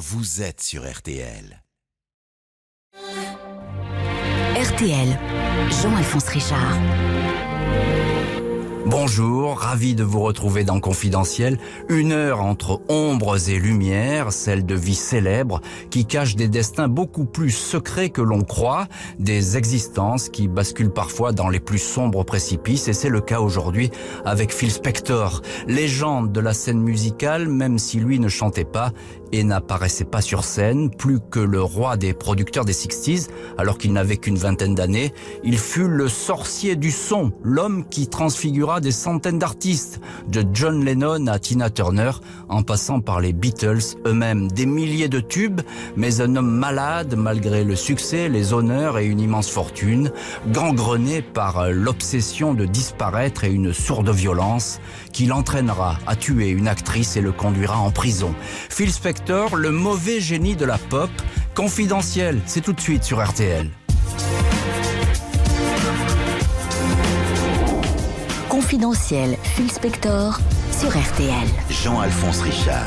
vous êtes sur RTL. RTL, Jean-Alphonse Richard. Bonjour, ravi de vous retrouver dans Confidentiel. Une heure entre ombres et lumières, celle de vie célèbre, qui cache des destins beaucoup plus secrets que l'on croit, des existences qui basculent parfois dans les plus sombres précipices, et c'est le cas aujourd'hui avec Phil Spector, légende de la scène musicale, même si lui ne chantait pas et n'apparaissait pas sur scène, plus que le roi des producteurs des 60s, alors qu'il n'avait qu'une vingtaine d'années, il fut le sorcier du son, l'homme qui transfigura des centaines d'artistes, de John Lennon à Tina Turner, en passant par les Beatles eux-mêmes, des milliers de tubes, mais un homme malade malgré le succès, les honneurs et une immense fortune, gangrené par l'obsession de disparaître et une sourde violence qui l'entraînera à tuer une actrice et le conduira en prison. Le mauvais génie de la pop, confidentiel, c'est tout de suite sur RTL. Confidentiel, Phil Spector sur RTL. Jean-Alphonse Richard.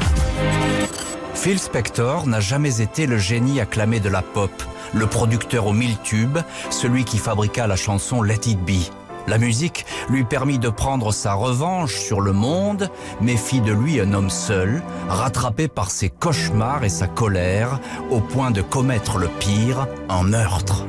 Phil Spector n'a jamais été le génie acclamé de la pop, le producteur aux mille tubes, celui qui fabriqua la chanson Let It Be. La musique lui permit de prendre sa revanche sur le monde, mais fit de lui un homme seul, rattrapé par ses cauchemars et sa colère, au point de commettre le pire, un meurtre.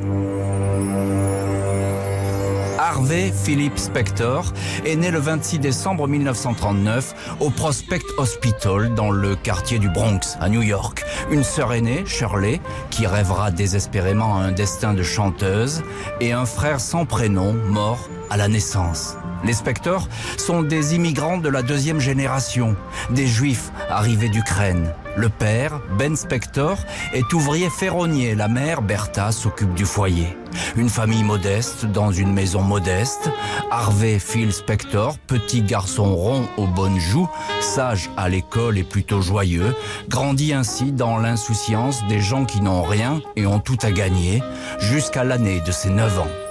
Harvey Philip Spector est né le 26 décembre 1939 au Prospect Hospital dans le quartier du Bronx à New York. Une sœur aînée, Shirley, qui rêvera désespérément à un destin de chanteuse, et un frère sans prénom, mort à la naissance. Les Spector sont des immigrants de la deuxième génération, des juifs arrivés d'Ukraine. Le père, Ben Spector, est ouvrier ferronnier. La mère, Bertha, s'occupe du foyer. Une famille modeste dans une maison modeste. Harvey Phil Spector, petit garçon rond aux bonnes joues, sage à l'école et plutôt joyeux, grandit ainsi dans l'insouciance des gens qui n'ont rien et ont tout à gagner, jusqu'à l'année de ses 9 ans.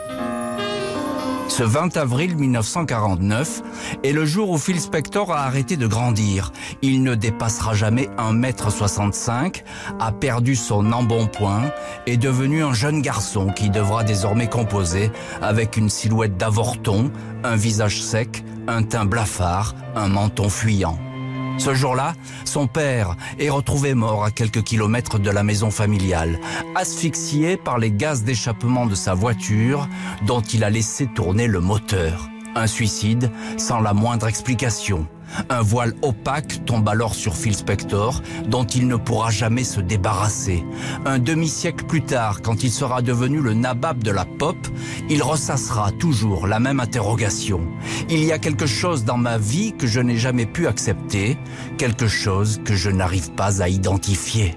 Ce 20 avril 1949 est le jour où Phil Spector a arrêté de grandir. Il ne dépassera jamais 1m65, a perdu son embonpoint, est devenu un jeune garçon qui devra désormais composer avec une silhouette d'avorton, un visage sec, un teint blafard, un menton fuyant. Ce jour-là, son père est retrouvé mort à quelques kilomètres de la maison familiale, asphyxié par les gaz d'échappement de sa voiture dont il a laissé tourner le moteur. Un suicide sans la moindre explication. Un voile opaque tombe alors sur Phil Spector, dont il ne pourra jamais se débarrasser. Un demi-siècle plus tard, quand il sera devenu le nabab de la pop, il ressassera toujours la même interrogation. Il y a quelque chose dans ma vie que je n'ai jamais pu accepter, quelque chose que je n'arrive pas à identifier.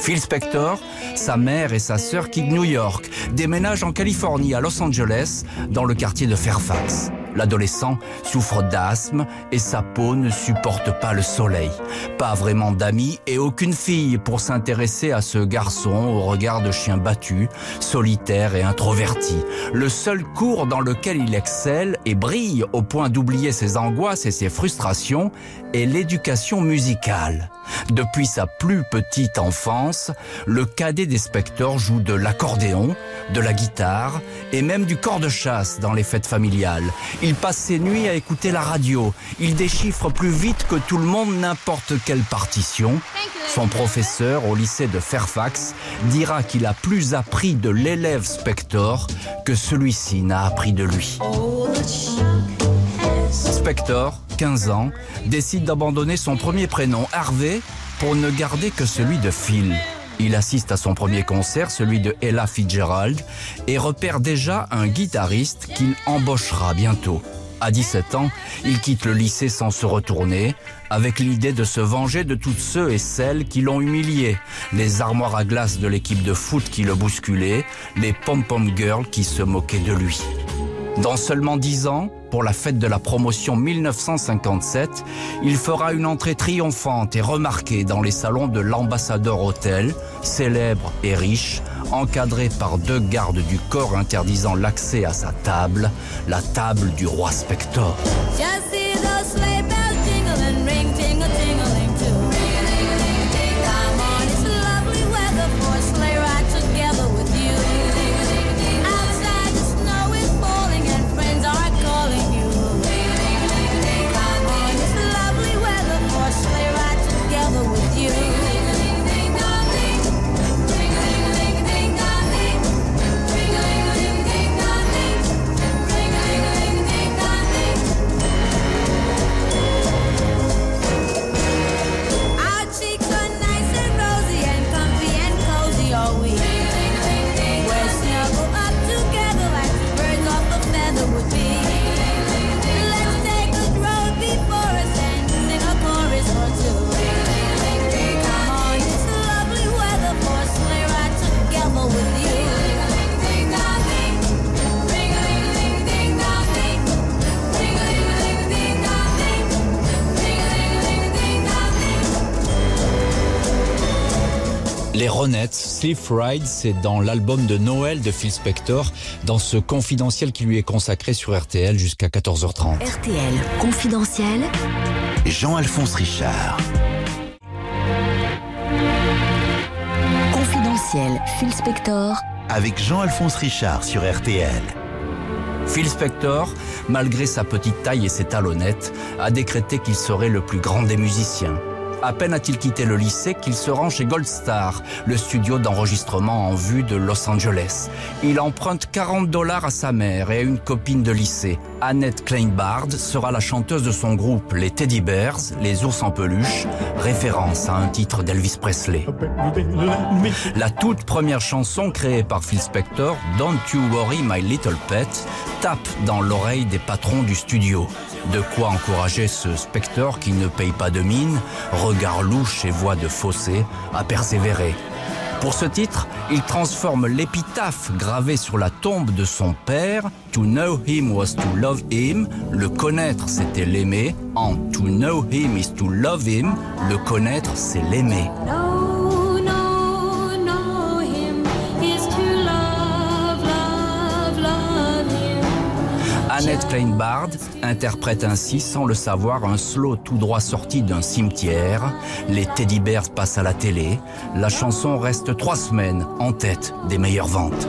Phil Spector, sa mère et sa sœur quittent New York, déménagent en Californie, à Los Angeles, dans le quartier de Fairfax. L'adolescent souffre d'asthme et sa peau ne supporte pas le soleil. Pas vraiment d'amis et aucune fille pour s'intéresser à ce garçon au regard de chien battu, solitaire et introverti. Le seul cours dans lequel il excelle et brille au point d'oublier ses angoisses et ses frustrations est l'éducation musicale. Depuis sa plus petite enfance, le cadet des Spectors joue de l'accordéon, de la guitare et même du corps de chasse dans les fêtes familiales. Il passe ses nuits à écouter la radio. Il déchiffre plus vite que tout le monde n'importe quelle partition. Son professeur au lycée de Fairfax dira qu'il a plus appris de l'élève Spector que celui-ci n'a appris de lui. Spector, 15 ans, décide d'abandonner son premier prénom, Harvey, pour ne garder que celui de Phil. Il assiste à son premier concert, celui de Ella Fitzgerald, et repère déjà un guitariste qu'il embauchera bientôt. À 17 ans, il quitte le lycée sans se retourner, avec l'idée de se venger de tous ceux et celles qui l'ont humilié. Les armoires à glace de l'équipe de foot qui le bousculaient, les pom-pom girls qui se moquaient de lui. Dans seulement 10 ans, pour la fête de la promotion 1957, il fera une entrée triomphante et remarquée dans les salons de l'Ambassadeur Hotel, célèbre et riche, encadré par deux gardes du corps interdisant l'accès à sa table, la table du roi Spector. Sleep Ride, c'est dans l'album de Noël de Phil Spector, dans ce confidentiel qui lui est consacré sur RTL jusqu'à 14h30. RTL confidentiel. Jean-Alphonse Richard. Confidentiel Phil Spector. Avec Jean-Alphonse Richard sur RTL. Phil Spector, malgré sa petite taille et ses talonnettes, a décrété qu'il serait le plus grand des musiciens. À peine a-t-il quitté le lycée qu'il se rend chez Gold Star, le studio d'enregistrement en vue de Los Angeles. Il emprunte 40 dollars à sa mère et à une copine de lycée. Annette Kleinbard sera la chanteuse de son groupe, les Teddy Bears, les ours en peluche, référence à un titre d'Elvis Presley. La toute première chanson créée par Phil Spector, Don't You Worry My Little Pet, tape dans l'oreille des patrons du studio. De quoi encourager ce Spector qui ne paye pas de mine, regard louche et voix de fossé, à persévérer. Pour ce titre, il transforme l'épitaphe gravée sur la tombe de son père, To know him was to love him, le connaître c'était l'aimer, en To know him is to love him, le connaître c'est l'aimer. Annette Kleinbard interprète ainsi, sans le savoir, un slow tout droit sorti d'un cimetière. Les Teddy Bears passent à la télé. La chanson reste trois semaines en tête des meilleures ventes.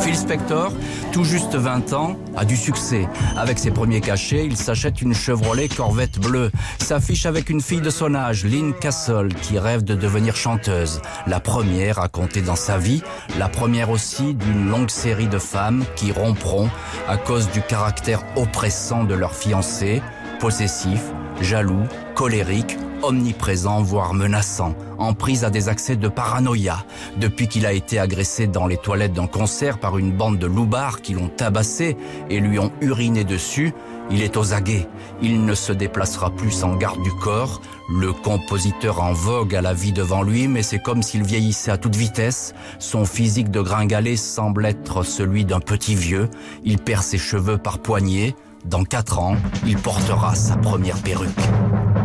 Phil Spector, tout juste 20 ans, a du succès. Avec ses premiers cachets, il s'achète une Chevrolet Corvette bleue, s'affiche avec une fille de son âge, Lynn Castle, qui rêve de devenir chanteuse. La première à compter dans sa vie, la première aussi d'une longue série de femmes qui rompront à cause du caractère oppressant de leur fiancé, possessif, jaloux, colérique, omniprésent, voire menaçant, en prise à des accès de paranoïa. Depuis qu'il a été agressé dans les toilettes d'un concert par une bande de loupards qui l'ont tabassé et lui ont uriné dessus, il est aux aguets. Il ne se déplacera plus sans garde du corps. Le compositeur en vogue a la vie devant lui, mais c'est comme s'il vieillissait à toute vitesse. Son physique de gringalet semble être celui d'un petit vieux. Il perd ses cheveux par poignées. Dans quatre ans, il portera sa première perruque.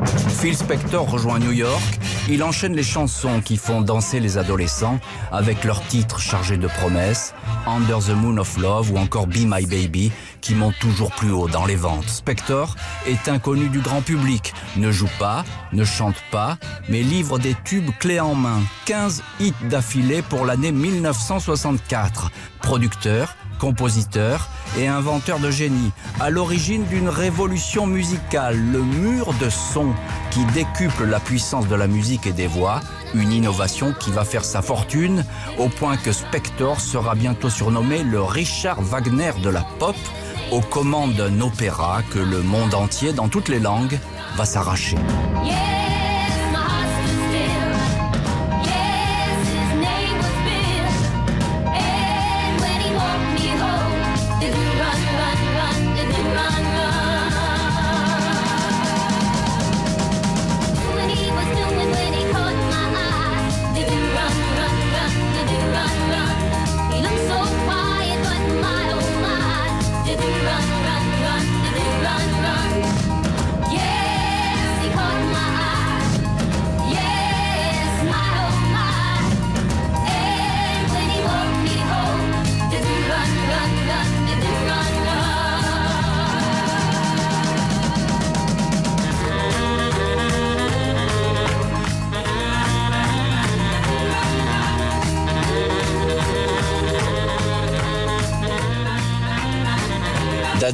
Phil Spector rejoint New York. Il enchaîne les chansons qui font danser les adolescents avec leurs titres chargés de promesses, Under the Moon of Love ou encore Be My Baby, qui montent toujours plus haut dans les ventes. Spector est inconnu du grand public, ne joue pas, ne chante pas, mais livre des tubes clés en main. 15 hits d'affilée pour l'année 1964. Producteur, compositeur et inventeur de génie, à l'origine d'une révolution musicale, le mur de son, qui décuple la puissance de la musique et des voix, une innovation qui va faire sa fortune, au point que Spector sera bientôt surnommé le Richard Wagner de la pop, aux commandes d'un opéra que le monde entier, dans toutes les langues, va s'arracher.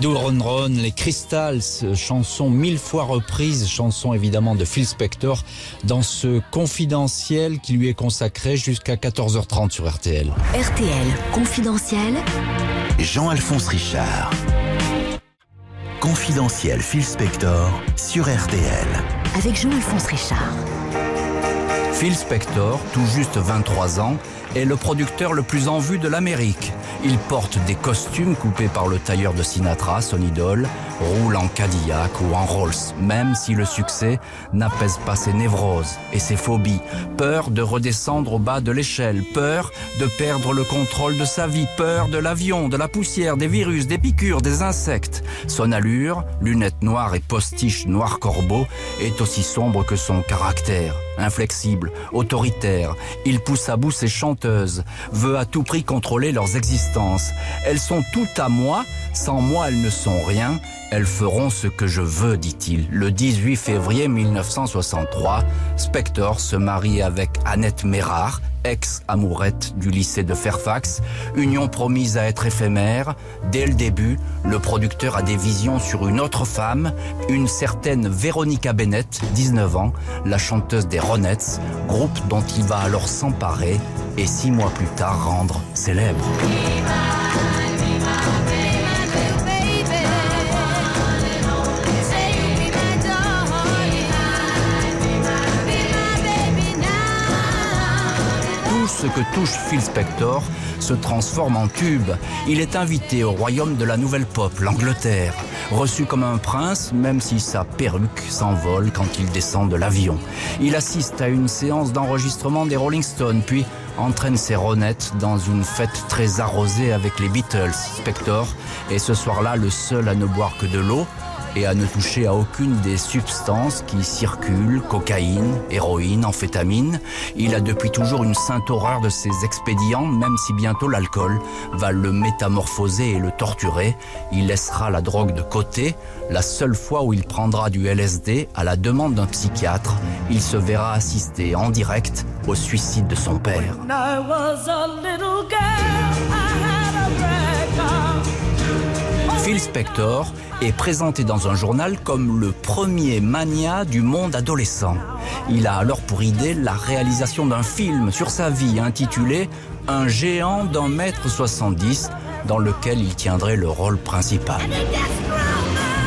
Ron Ron, les Crystals, chanson mille fois reprise, chanson évidemment de Phil Spector, dans ce confidentiel qui lui est consacré jusqu'à 14h30 sur RTL. RTL confidentiel. Jean-Alphonse Richard. Confidentiel Phil Spector sur RTL. Avec Jean-Alphonse Richard. Phil Spector, tout juste 23 ans, est le producteur le plus en vue de l'Amérique. Il porte des costumes coupés par le tailleur de Sinatra, son idole, roule en Cadillac ou en Rolls, même si le succès n'apaise pas ses névroses et ses phobies. Peur de redescendre au bas de l'échelle, peur de perdre le contrôle de sa vie, peur de l'avion, de la poussière, des virus, des piqûres, des insectes. Son allure, lunettes noires et postiche noir corbeau, est aussi sombre que son caractère. Inflexible, autoritaire, il pousse à bout ses chanteuses, veut à tout prix contrôler leurs existences. Elles sont toutes à moi, sans moi elles ne sont rien, elles feront ce que je veux, dit-il. Le 18 février 1963, Spector se marie avec Annette Mérard, ex-amourette du lycée de Fairfax, union promise à être éphémère. Dès le début, le producteur a des visions sur une autre femme, une certaine Veronica Bennett, 19 ans, la chanteuse des Ronettes, groupe dont il va alors s'emparer et six mois plus tard rendre célèbre. Ce que touche Phil Spector se transforme en tube. Il est invité au royaume de la nouvelle pop, l'Angleterre. Reçu comme un prince, même si sa perruque s'envole quand il descend de l'avion. Il assiste à une séance d'enregistrement des Rolling Stones, puis entraîne ses ronettes dans une fête très arrosée avec les Beatles. Spector est ce soir-là le seul à ne boire que de l'eau et à ne toucher à aucune des substances qui circulent, cocaïne, héroïne, amphétamine. Il a depuis toujours une sainte horreur de ces expédients, même si bientôt l'alcool va le métamorphoser et le torturer. Il laissera la drogue de côté. La seule fois où il prendra du LSD à la demande d'un psychiatre, il se verra assister en direct au suicide de son père. Phil Spector est présenté dans un journal comme le premier mania du monde adolescent. Il a alors pour idée la réalisation d'un film sur sa vie intitulé Un géant d'un mètre 70 dans lequel il tiendrait le rôle principal.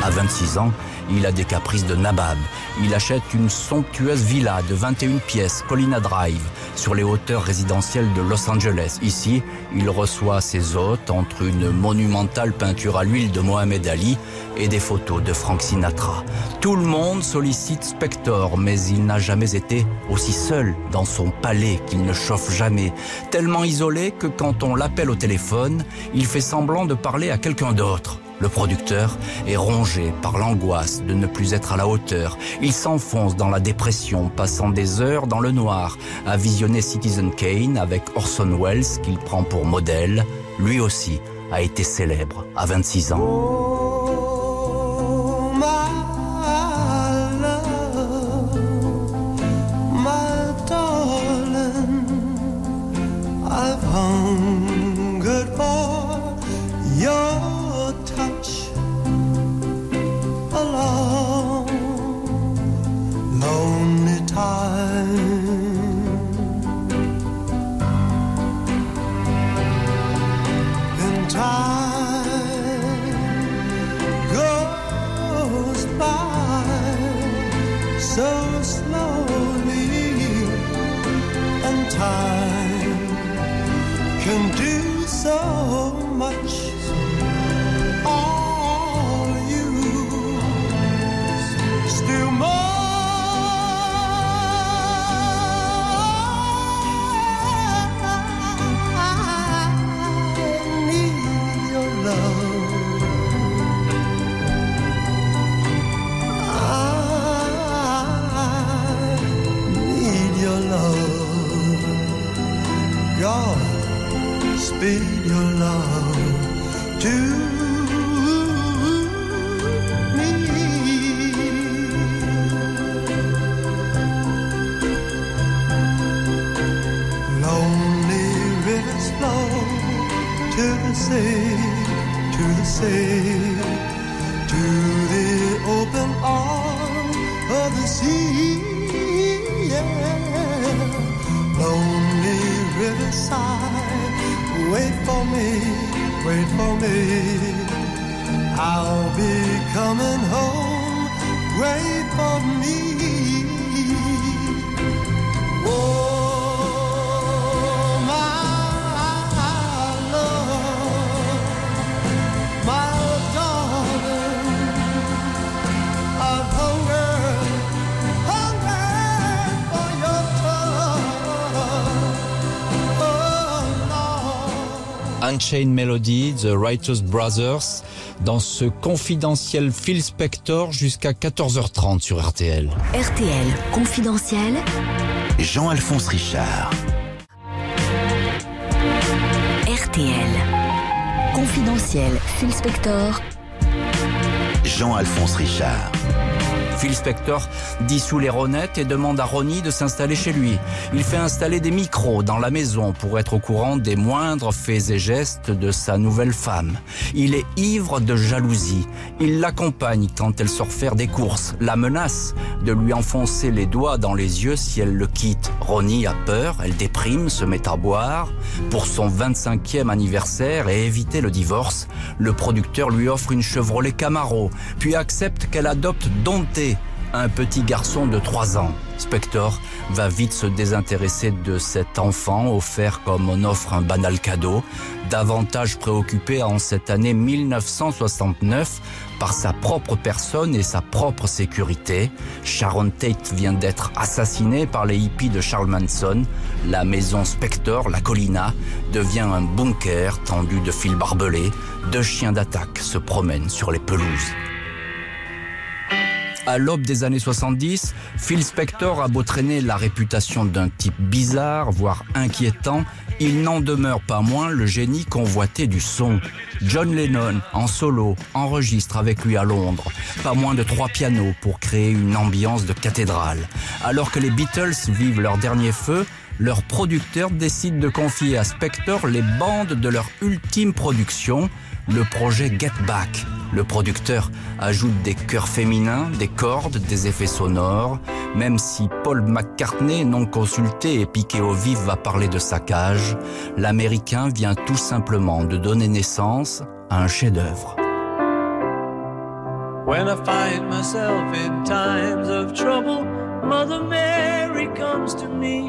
À 26 ans, il a des caprices de nabab. Il achète une somptueuse villa de 21 pièces, Colina Drive, sur les hauteurs résidentielles de Los Angeles. Ici, il reçoit ses hôtes entre une monumentale peinture à l'huile de Mohamed Ali et des photos de Frank Sinatra. Tout le monde sollicite Spector, mais il n'a jamais été aussi seul dans son palais qu'il ne chauffe jamais. Tellement isolé que quand on l'appelle au téléphone, il fait semblant de parler à quelqu'un d'autre. Le producteur est rongé par l'angoisse de ne plus être à la hauteur. Il s'enfonce dans la dépression, passant des heures dans le noir, à visionner Citizen Kane avec Orson Welles qu'il prend pour modèle. Lui aussi a été célèbre à 26 ans. Chain Melody, The Writers Brothers, dans ce confidentiel Phil Spector jusqu'à 14h30 sur RTL. RTL confidentiel. Jean-Alphonse Richard. RTL. Confidentiel Phil Spector. Jean-Alphonse Richard. Phil Spector dissout les Ronettes et demande à Ronnie de s'installer chez lui. Il fait installer des micros dans la maison pour être au courant des moindres faits et gestes de sa nouvelle femme. Il est ivre de jalousie. Il l'accompagne quand elle sort faire des courses, la menace de lui enfoncer les doigts dans les yeux si elle le quitte. Ronnie a peur, elle déprime, se met à boire. Pour son 25e anniversaire et éviter le divorce, le producteur lui offre une Chevrolet Camaro, puis accepte qu'elle adopte Dompté, un petit garçon de 3 ans. Spector va vite se désintéresser de cet enfant offert comme on offre un banal cadeau, davantage préoccupé en cette année 1969 par sa propre personne et sa propre sécurité. Sharon Tate vient d'être assassinée par les hippies de Charles Manson. La maison Spector, la Collina, devient un bunker tendu de fils barbelés. Deux chiens d'attaque se promènent sur les pelouses. À l'aube des années 70, Phil Spector a beau traîner la réputation d'un type bizarre, voire inquiétant, il n'en demeure pas moins le génie convoité du son. John Lennon, en solo, enregistre avec lui à Londres. Pas moins de trois pianos pour créer une ambiance de cathédrale. Alors que les Beatles vivent leur dernier feu, leur producteur décide de confier à Spector les bandes de leur ultime production, le projet Get Back. Le producteur ajoute des chœurs féminins, des cordes, des effets sonores, même si Paul McCartney, non consulté et piqué au vif, va parler de saccage, l'Américain vient tout simplement de donner naissance à un chef-d'œuvre. When I find myself in times of trouble, Mother Mary comes to me,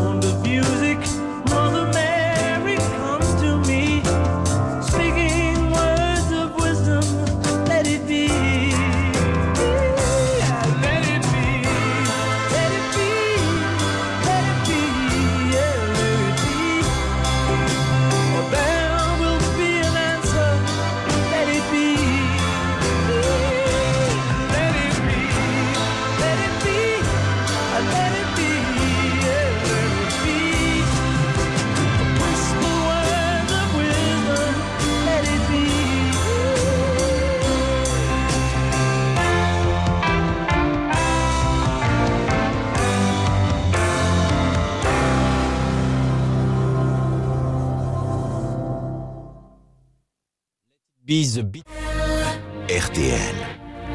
Be the Beat- RTL.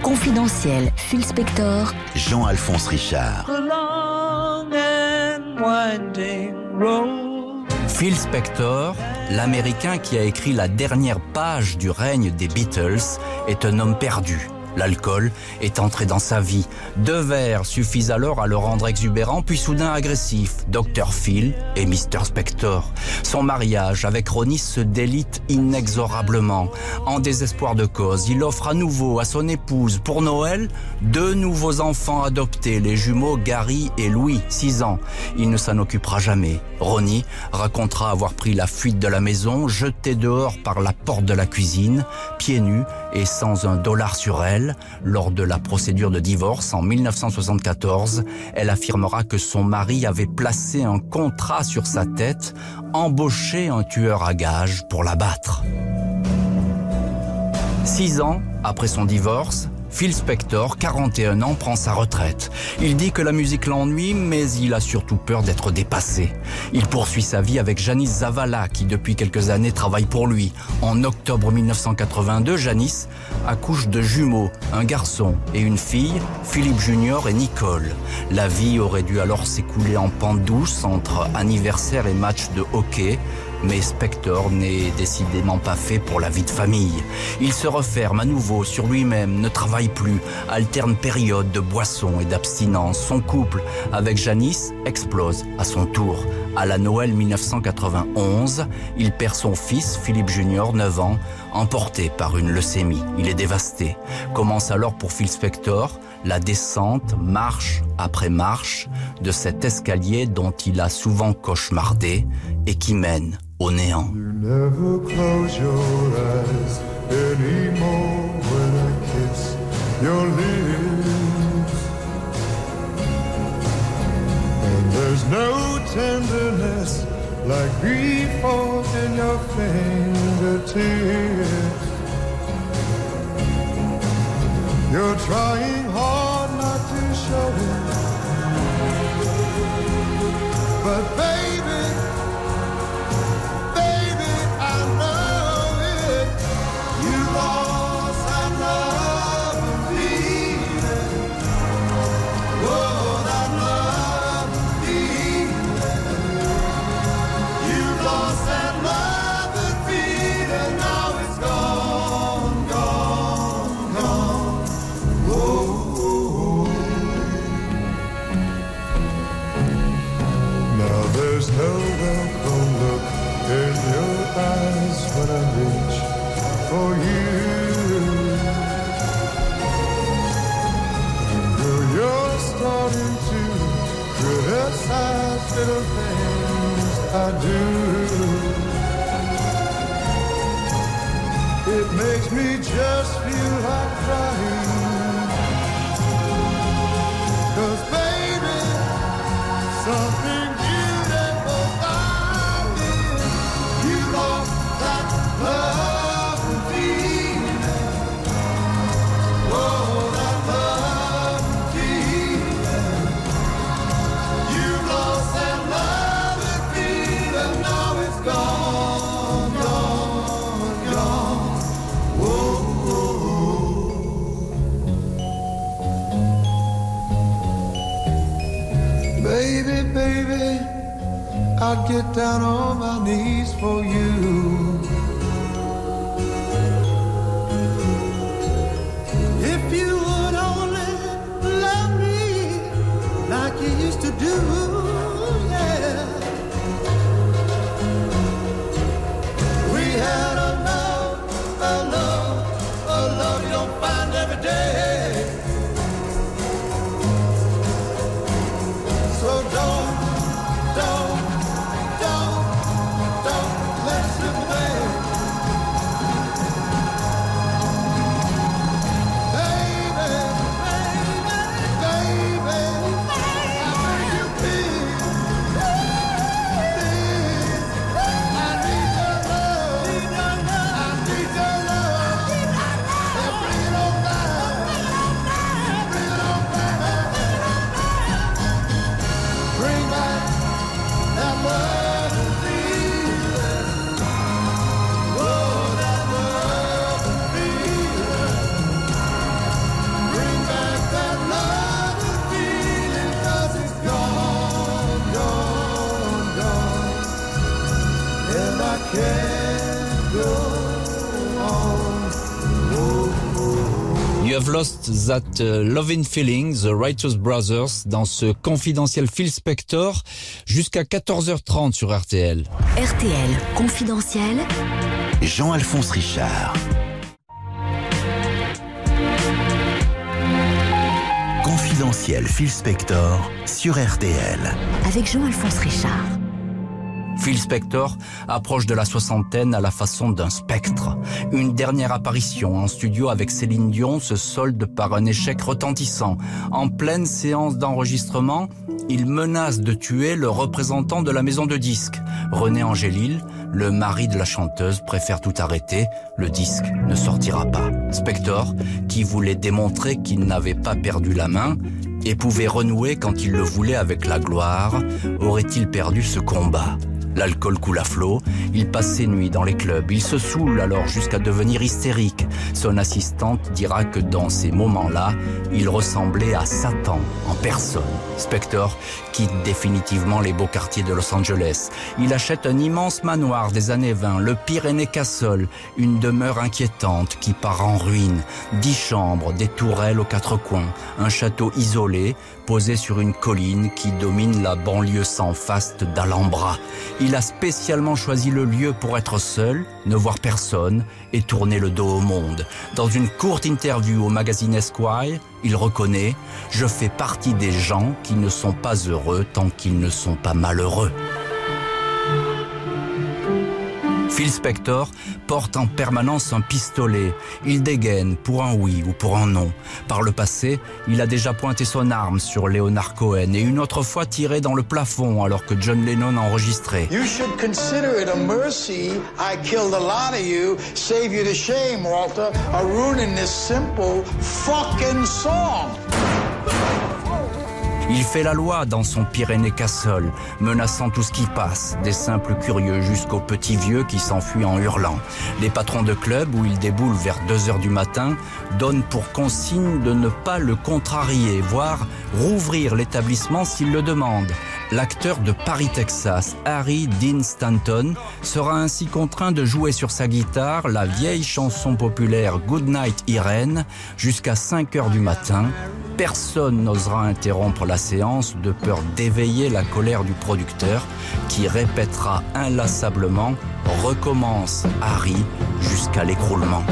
Confidentiel, Phil Spector, Jean-Alphonse Richard. The long and winding road. Phil Spector, l'Américain qui a écrit la dernière page du règne des Beatles, est un homme perdu. L'alcool est entré dans sa vie. Deux verres suffisent alors à le rendre exubérant, puis soudain agressif. Dr Phil et Mr Spector. Son mariage avec Ronnie se délite inexorablement. En désespoir de cause, il offre à nouveau à son épouse, pour Noël, deux nouveaux enfants adoptés, les jumeaux Gary et Louis, 6 ans. Il ne s'en occupera jamais. Ronnie racontera avoir pris la fuite de la maison, jeté dehors par la porte de la cuisine, pieds nus et sans un dollar sur elle. Lors de la procédure de divorce en 1974, elle affirmera que son mari avait placé un contrat sur sa tête, embauché un tueur à gages pour la battre. Six ans après son divorce, Phil Spector, 41 ans, prend sa retraite. Il dit que la musique l'ennuie, mais il a surtout peur d'être dépassé. Il poursuit sa vie avec Janice Zavala, qui depuis quelques années travaille pour lui. En octobre 1982, Janice accouche de jumeaux, un garçon et une fille, Philippe Junior et Nicole. La vie aurait dû alors s'écouler en pente douce entre anniversaire et match de hockey, mais Spector n'est décidément pas fait pour la vie de famille. Il se referme à nouveau sur lui-même, ne travaille plus, alterne périodes de boisson et d'abstinence. Son couple avec Janice explose à son tour. À la Noël 1991, il perd son fils, Philippe Junior, 9 ans, emporté par une leucémie. Il est dévasté. Commence alors pour Phil Spector la descente, marche après marche, de cet escalier dont il a souvent cauchemardé et qui mène au néant. There's no tenderness like grief in your fingertips. You're trying hard not to show it, but baby. Do. It makes me just I'd get down on my knees for you. Lost that uh, loving feeling, The Righteous Brothers, dans ce confidentiel Phil Spector, jusqu'à 14h30 sur RTL. RTL confidentiel. Jean-Alphonse Richard. Confidentiel Phil Spector sur RTL. Avec Jean-Alphonse Richard. Phil Spector approche de la soixantaine à la façon d'un spectre. Une dernière apparition en studio avec Céline Dion se solde par un échec retentissant. En pleine séance d'enregistrement, il menace de tuer le représentant de la maison de disques. René Angélil, le mari de la chanteuse, préfère tout arrêter. Le disque ne sortira pas. Spector, qui voulait démontrer qu'il n'avait pas perdu la main, et pouvait renouer quand il le voulait avec la gloire, aurait-il perdu ce combat? L'alcool coule à flot, il passe ses nuits dans les clubs, il se saoule alors jusqu'à devenir hystérique. Son assistante dira que dans ces moments-là, il ressemblait à Satan en personne. Spector quitte définitivement les beaux quartiers de Los Angeles. Il achète un immense manoir des années 20, le Pyrénées Castle, une demeure inquiétante qui part en ruine. Dix chambres, des tourelles aux quatre coins, un château isolé posé sur une colline qui domine la banlieue sans faste d'Alhambra. A spécialement choisi le lieu pour être seul, ne voir personne et tourner le dos au monde. Dans une courte interview au magazine Esquire, il reconnaît ⁇ Je fais partie des gens qui ne sont pas heureux tant qu'ils ne sont pas malheureux ⁇ Phil Spector porte en permanence un pistolet. Il dégaine pour un oui ou pour un non. Par le passé, il a déjà pointé son arme sur Leonard Cohen et une autre fois tiré dans le plafond alors que John Lennon enregistrait. You should consider it a mercy I killed a lot of you, save you the shame, Walter, of ruining this simple fucking song. Il fait la loi dans son Pyrénées Castle, menaçant tout ce qui passe, des simples curieux jusqu'aux petits vieux qui s'enfuient en hurlant. Les patrons de club, où il déboule vers 2 heures du matin, donnent pour consigne de ne pas le contrarier, voire rouvrir l'établissement s'il le demande. L'acteur de Paris, Texas, Harry Dean Stanton, sera ainsi contraint de jouer sur sa guitare la vieille chanson populaire Goodnight Irene jusqu'à 5 heures du matin. Personne n'osera interrompre la séance de peur d'éveiller la colère du producteur qui répétera inlassablement Recommence Harry jusqu'à l'écroulement.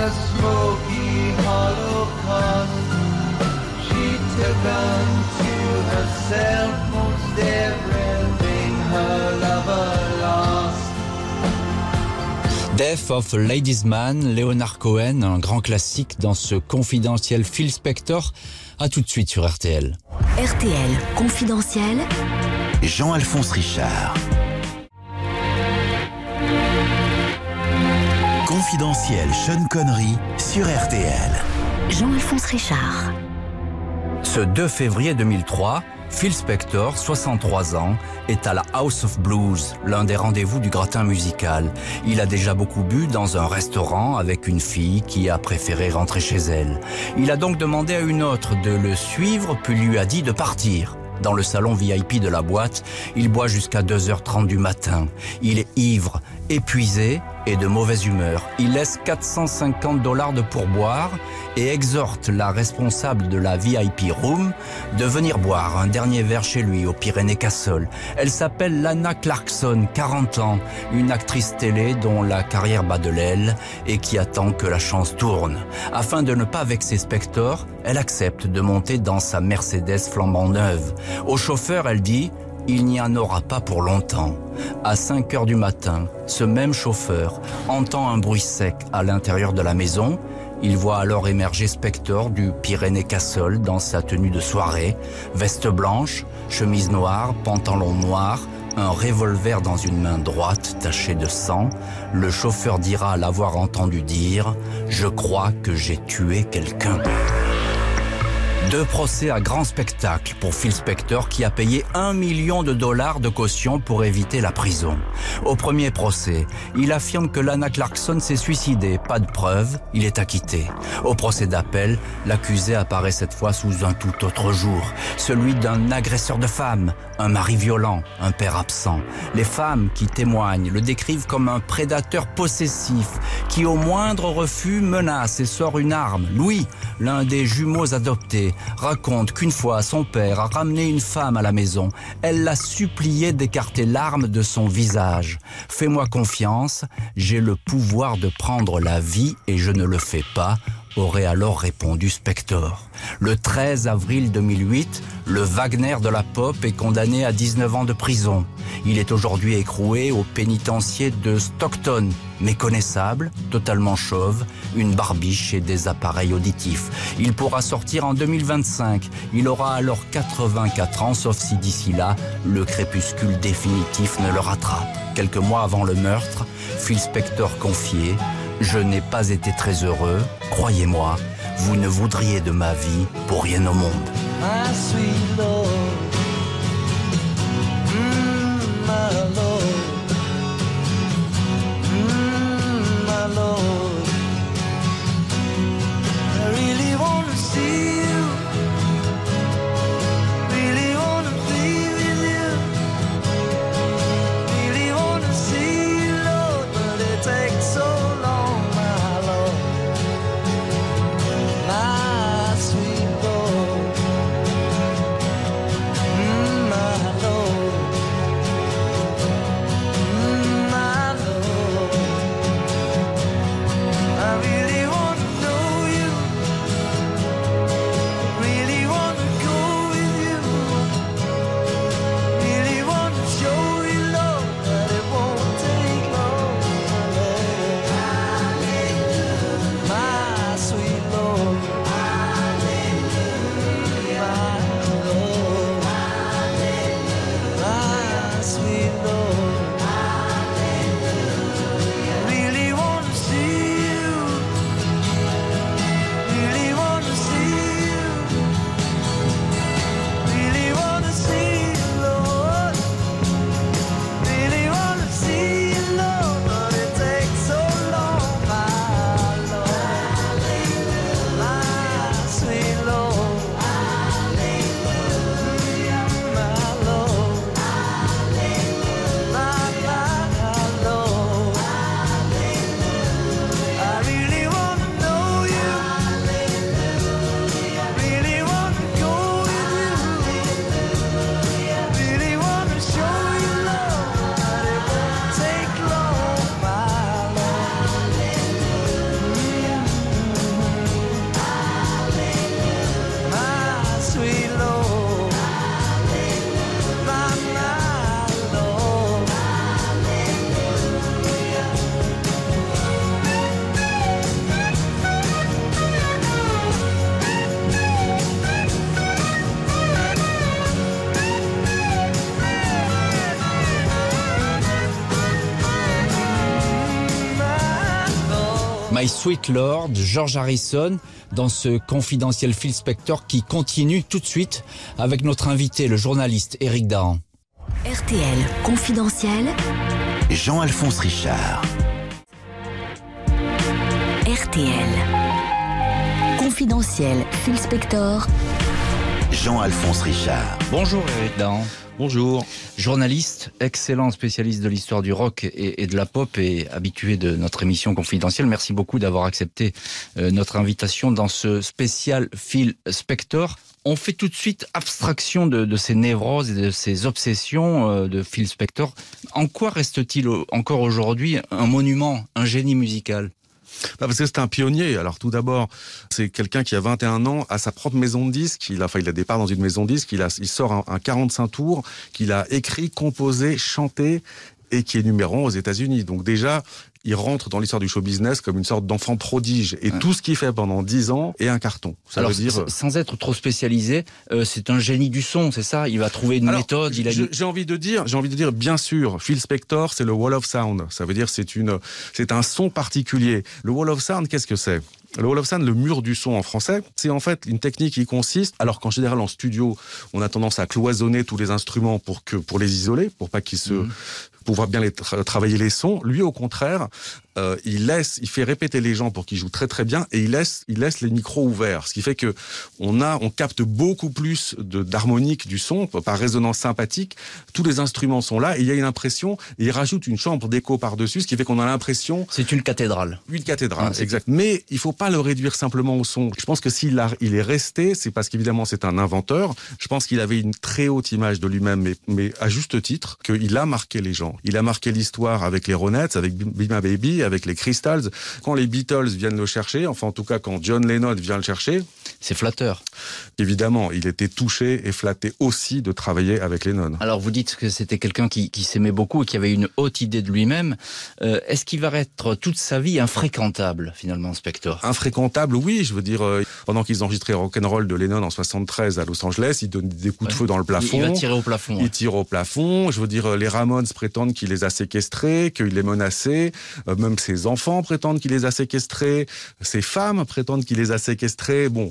The smoky holocaust. She took unto herself most everything her lover lost. Death of Ladies Man, Leonard Cohen, un grand classique dans ce confidentiel Phil Spector. À tout de suite sur RTL. RTL confidentiel. Jean-Alphonse Richard. Confidentiel Sean Connery sur RTL. Jean-Alphonse Richard. Ce 2 février 2003, Phil Spector, 63 ans, est à la House of Blues, l'un des rendez-vous du gratin musical. Il a déjà beaucoup bu dans un restaurant avec une fille qui a préféré rentrer chez elle. Il a donc demandé à une autre de le suivre puis lui a dit de partir. Dans le salon VIP de la boîte, il boit jusqu'à 2h30 du matin. Il est ivre, épuisé, et de mauvaise humeur. Il laisse 450 dollars de pourboire et exhorte la responsable de la VIP Room de venir boire un dernier verre chez lui au Pyrénées Castle. Elle s'appelle Lana Clarkson, 40 ans, une actrice télé dont la carrière bat de l'aile et qui attend que la chance tourne. Afin de ne pas vexer Spector, elle accepte de monter dans sa Mercedes flambant neuve. Au chauffeur, elle dit il n'y en aura pas pour longtemps. À 5 heures du matin, ce même chauffeur entend un bruit sec à l'intérieur de la maison. Il voit alors émerger Spector du Pyrénées Castle dans sa tenue de soirée, veste blanche, chemise noire, pantalon noir, un revolver dans une main droite tachée de sang. Le chauffeur dira l'avoir entendu dire « Je crois que j'ai tué quelqu'un ». Deux procès à grand spectacle pour Phil Spector qui a payé un million de dollars de caution pour éviter la prison. Au premier procès, il affirme que Lana Clarkson s'est suicidée. Pas de preuves, il est acquitté. Au procès d'appel, l'accusé apparaît cette fois sous un tout autre jour. Celui d'un agresseur de femmes, un mari violent, un père absent. Les femmes qui témoignent le décrivent comme un prédateur possessif qui au moindre refus menace et sort une arme. Louis, l'un des jumeaux adoptés, raconte qu'une fois son père a ramené une femme à la maison. Elle l'a supplié d'écarter l'arme de son visage. Fais-moi confiance, j'ai le pouvoir de prendre la vie et je ne le fais pas aurait alors répondu Spector. Le 13 avril 2008, le Wagner de la pop est condamné à 19 ans de prison. Il est aujourd'hui écroué au pénitencier de Stockton, méconnaissable, totalement chauve, une barbiche et des appareils auditifs. Il pourra sortir en 2025. Il aura alors 84 ans, sauf si d'ici là, le crépuscule définitif ne le rattrape. Quelques mois avant le meurtre, Phil Spector confiait je n'ai pas été très heureux, croyez-moi, vous ne voudriez de ma vie pour rien au monde. My Sweet Lord, George Harrison, dans ce confidentiel Phil Spector qui continue tout de suite avec notre invité, le journaliste Eric Dahan. RTL confidentiel. Jean-Alphonse Richard. RTL. Confidentiel Phil Spector. Jean-Alphonse Richard. Bonjour Eric Dahan. Bonjour. Journaliste, excellent spécialiste de l'histoire du rock et, de la pop et habitué de notre émission confidentielle. Merci beaucoup d'avoir accepté euh, notre invitation dans ce spécial Phil Spector. On fait tout de suite abstraction de, de ces névroses et de ces obsessions euh, de Phil Spector. En quoi reste-t-il encore aujourd'hui un monument, un génie musical? Bah, parce que c'est un pionnier. Alors tout d'abord, c'est quelqu'un qui a 21 ans, a sa propre maison de disques. Il a, enfin, il a départ dans une maison de disques. Il, a, il sort un, un 45 tours qu'il a écrit, composé, chanté et qui est numéro un aux États-Unis. Donc déjà, il rentre dans l'histoire du show business comme une sorte d'enfant prodige. Et tout ce qu'il fait pendant 10 ans est un carton. Ça Alors, veut dire. sans être trop spécialisé, euh, c'est un génie du son, c'est ça? Il va trouver une Alors, méthode. Il a une- J'ai envie de dire, j'ai envie de dire, bien sûr, Phil Spector, c'est le Wall of Sound. Ça veut dire, c'est une, c'est un son particulier. Le Wall of Sound, qu'est-ce que c'est? Le Wall of Sound, le mur du son en français, c'est en fait une technique qui consiste, alors qu'en général en studio, on a tendance à cloisonner tous les instruments pour que pour les isoler, pour pas qu'ils se, pour pouvoir bien les tra- travailler les sons. Lui, au contraire, euh, il laisse, il fait répéter les gens pour qu'ils jouent très très bien et il laisse, il laisse les micros ouverts, ce qui fait que on a, on capte beaucoup plus de d'harmonique du son par résonance sympathique. Tous les instruments sont là et il y a une impression. Et il rajoute une chambre d'écho par dessus, ce qui fait qu'on a l'impression C'est une cathédrale. une cathédrale, Ah, exact. Mais il faut pas le réduire simplement au son. Je pense que s'il a, il est resté, c'est parce qu'évidemment c'est un inventeur. Je pense qu'il avait une très haute image de lui-même, mais, mais à juste titre, qu'il a marqué les gens. Il a marqué l'histoire avec les Ronettes, avec Be My Baby, avec les Crystals. Quand les Beatles viennent le chercher, enfin en tout cas quand John Lennon vient le chercher, C'est flatteur. évidemment il était touché et flatté aussi de travailler avec Lennon. Alors vous dites que c'était quelqu'un qui, qui s'aimait beaucoup et qui avait une haute idée de lui-même. Euh, Est-ce qu'il va être toute sa vie infréquentable finalement, Spector? Infréquentable, oui, je veux dire, euh, pendant qu'ils enregistraient Rock'n'Roll de Lennon en 73 à Los Angeles, ils donnent des coups de feu dans le il, plafond. il va tirer au plafond. Il ouais. tire au plafond. Je veux dire, euh, les Ramones prétendent qu'il les a séquestrés, qu'il les menaçait. Euh, même ses enfants prétendent qu'il les a séquestrés. Ses femmes prétendent qu'il les a séquestrés. Bon,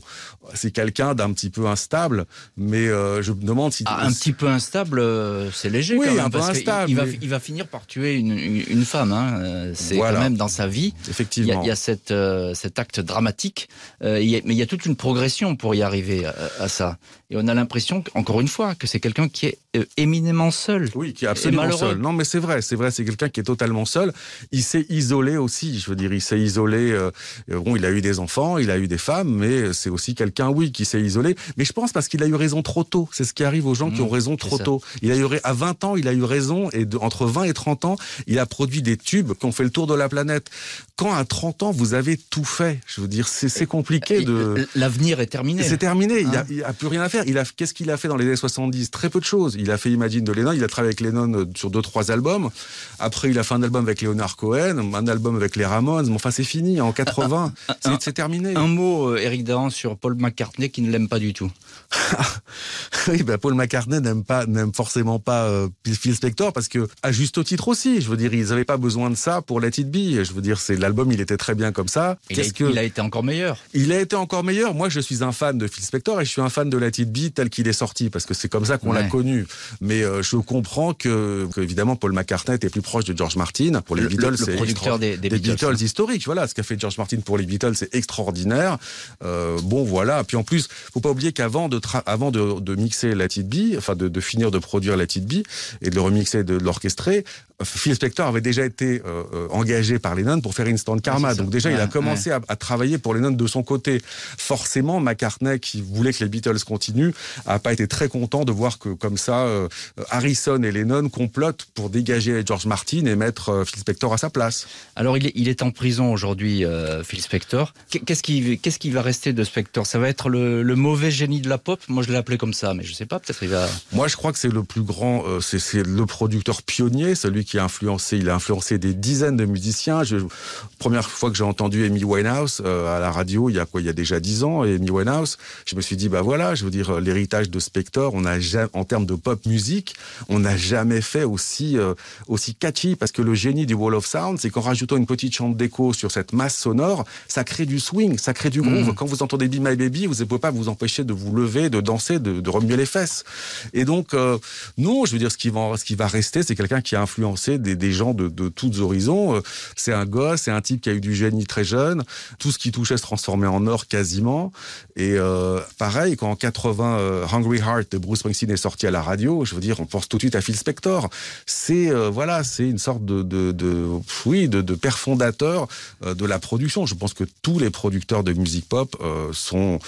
c'est quelqu'un d'un petit peu instable, mais euh, je me demande si... Ah, un petit peu instable, euh, c'est léger Oui, quand même. un peu parce qu'il- instable, il, va, mais- il va finir par tuer une, femme. Hein. Euh, C'est Voilà. quand même dans sa vie. Il y a, Effectivement. il y a cette, euh, cet acte dramatique, euh, mais il y a toute une progression pour y arriver à, à ça. Et on a l'impression, encore une fois, que c'est quelqu'un qui est euh, éminemment seul. Oui, qui est absolument seul. Non, mais c'est vrai, c'est vrai, c'est quelqu'un qui est totalement seul. Il s'est isolé aussi, je veux dire, il s'est isolé. euh, euh, bon, il a eu des enfants, il a eu des femmes, mais c'est aussi quelqu'un, oui, qui s'est isolé. Mais je pense parce qu'il a eu raison trop tôt. C'est ce qui arrive aux gens qui Mmh, ont raison trop ça. tôt. Il a eu à 20 ans, il a eu raison, et de- entre 20 et 30 ans, il a produit des tubes qui ont fait le tour de la planète. Quand à 30 ans, vous avez tout fait, je veux dire, c'est compliqué de. L'avenir est terminé. C'est terminé. Il Hein a, il a plus rien à faire. Il a, qu'est-ce qu'il a fait dans les années 70 Très peu de choses. Il a fait Imagine de Lennon. Il a travaillé avec Lennon euh, sur deux, trois albums. Après, il a fait un album avec Leonard Cohen, un album avec les Ramones. Mais enfin, c'est fini. En 80, c'est, c'est terminé. Un mot, euh, Eric Dahan, sur Paul McCartney qui ne l'aime pas du tout. oui, ben, Paul McCartney n'aime pas, n'aime forcément pas euh, Phil Spector parce que, à juste titre aussi. Je veux dire, ils n'avaient pas besoin de ça pour Let It Be. Je veux dire, c'est l'album, il était très bien comme ça. Il a, Qu'est-ce que il a été encore meilleur. Il a été encore meilleur. Moi, je suis un fan de Phil Spector et je suis un fan de Let It Be tel qu'il est sorti parce que c'est comme ça qu'on l'a connu. Mais euh, je comprends que, que, évidemment, Paul McCartney était plus proche de George Martin. Pour les Le- Beatles, le c'est producteur des- des Beatles, historiques. Voilà, ce qu'a fait George Martin pour les Beatles, c'est extraordinaire. Euh, bon, voilà. Puis en plus, faut pas oublier qu'avant de, avant de, mixer Let It Be, enfin de, finir de produire Let It Be et de le remixer, de l'orchestrer, Phil Spector avait déjà été euh, euh, engagé par Lennon pour faire Instant Karma. Donc déjà, il a Ouais, commencé à, à travailler pour Lennon de son côté. Forcément, McCartney, qui voulait que les Beatles continuent, a pas été très content de voir que comme ça, euh, Harrison et Lennon complotent pour dégager George Martin et mettre euh, Phil Spector à sa place. Alors, il est, il est en prison aujourd'hui, Phil Spector. Qu'est- Qu'est-ce qui, qu'est-ce qui va rester de Spector? Ça va être le, le mauvais génie de la pop? Moi, je l'ai appelé comme ça, mais je sais pas, peut-être il va... Moi, je crois que c'est le plus grand, c'est c'est le producteur pionnier, celui qui a influencé, il a influencé des dizaines de musiciens. Je, première fois que j'ai entendu Amy Winehouse euh, à la radio, il y a quoi, il y a déjà dix ans, Amy Winehouse, je me suis dit, bah voilà, je veux dire, euh, l'héritage de Spector, on a jamais, en termes de pop musique, on n'a jamais fait aussi euh, aussi catchy, parce que le génie du Wall of Sound, c'est qu'en rajoutant une petite chambre d'écho sur cette masse sonore, ça crée du swing, ça crée du groove. Mhm. Quand vous entendez Be My Baby, vous ne pouvez pas vous empêcher de vous lever, de danser, de, de remuer les fesses. Et donc, euh, non, je veux dire, ce qui va, ce qui va rester, c'est quelqu'un qui a influencé des, gens de, tous horizons. Euh, C'est un gosse, c'est un type qui a eu du génie très jeune. Tout ce qui touchait se transformait en or quasiment. Et euh, pareil, quand en 80, euh, Hungry Heart de Bruce Springsteen est sorti à la radio, je veux dire, on pense tout de suite à Phil Spector. C'est voilà, c'est une sorte de, de, oui, de, père fondateur de la production. Je pense que tous les producteurs de musique pop sont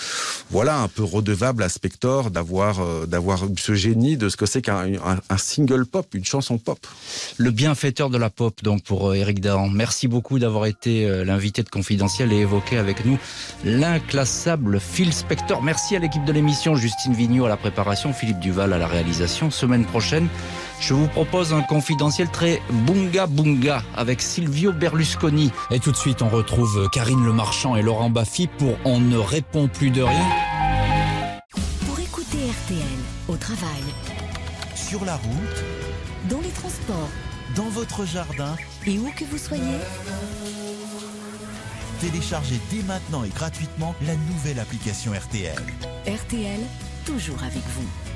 voilà un peu redevables à Spector d'avoir d'avoir ce génie de ce que c'est qu'un un, un single pop, une chanson pop. Le bienfaiteur de la pop, donc, pour euh, Eric Dahan. Merci beaucoup d'avoir été euh, l'invité de Confidentiel et évoqué avec nous l'inclassable Phil Spector. Merci à l'équipe de l'émission, Justine Vignot à la préparation, Philippe Duval à la réalisation. Semaine prochaine, je vous propose un confidentiel très bunga bunga avec Silvio Berlusconi. Et tout de suite, on retrouve Karine Le Marchand et Laurent Baffy pour On ne répond plus de rien. Pour écouter RTL au travail, Sur la route, dans les transports dans votre jardin, et où que vous soyez, téléchargez dès maintenant et gratuitement la nouvelle application RTL. RTL, toujours avec vous.